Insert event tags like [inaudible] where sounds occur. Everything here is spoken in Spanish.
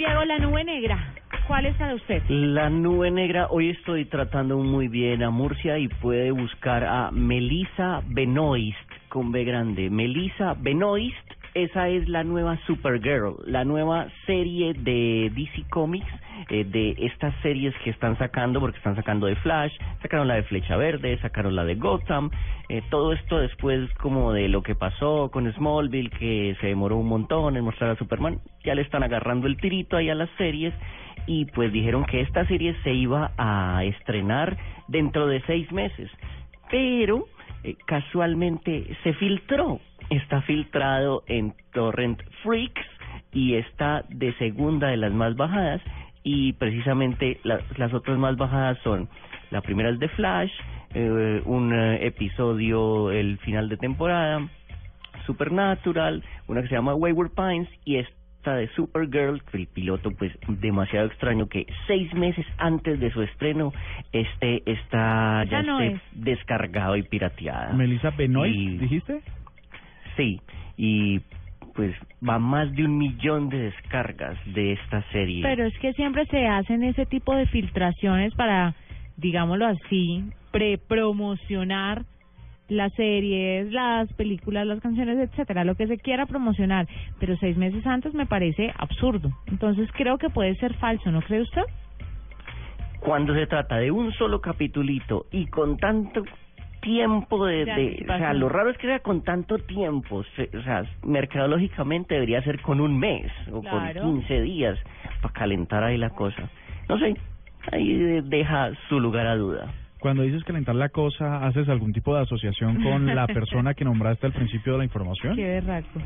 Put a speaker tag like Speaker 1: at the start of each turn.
Speaker 1: Diego, la nube negra, ¿cuál es para usted?
Speaker 2: La nube negra, hoy estoy tratando muy bien a Murcia y puede buscar a Melissa Benoist con B grande. Melissa Benoist, esa es la nueva Supergirl, la nueva serie de DC Comics, eh, de estas series que están sacando, porque están sacando de Flash, sacaron la de Flecha Verde, sacaron la de Gotham, eh, todo esto después como de lo que pasó con Smallville, que se demoró un montón en mostrar a Superman, ya le están agarrando el tirito ahí a las series y pues dijeron que esta serie se iba a estrenar dentro de seis meses, pero eh, casualmente se filtró, está filtrado en Torrent Freaks y está de segunda de las más bajadas y precisamente la- las otras más bajadas son la primera es de Flash, eh, un eh, episodio el final de temporada, Supernatural, una que se llama Wayward Pines y esta de Supergirl, el piloto pues demasiado extraño que seis meses antes de su estreno este está ya
Speaker 1: no
Speaker 2: esté
Speaker 1: es.
Speaker 2: descargado y pirateada.
Speaker 3: Melissa Benoist,
Speaker 2: Y-
Speaker 3: dijiste?
Speaker 2: Sí, y pues va más de un millón de descargas de esta serie.
Speaker 1: Pero es que siempre se hacen ese tipo de filtraciones para, digámoslo así, pre-promocionar las series, las películas, las canciones, etcétera, lo que se quiera promocionar. Pero seis meses antes me parece absurdo. Entonces creo que puede ser falso, ¿no cree usted?
Speaker 2: Cuando se trata de un solo capitulito y con tanto tiempo de,
Speaker 1: De
Speaker 2: o sea, lo raro es que sea con tanto tiempo, se- o sea, mercadológicamente debería ser con un mes o
Speaker 1: Claro.
Speaker 2: con 15 días para calentar ahí la cosa. No sé, ahí de- deja su lugar a duda.
Speaker 3: Cuando dices calentar la cosa, ¿haces algún tipo de asociación con la [laughs] persona que nombraste al principio de la información?
Speaker 1: Qué berraco.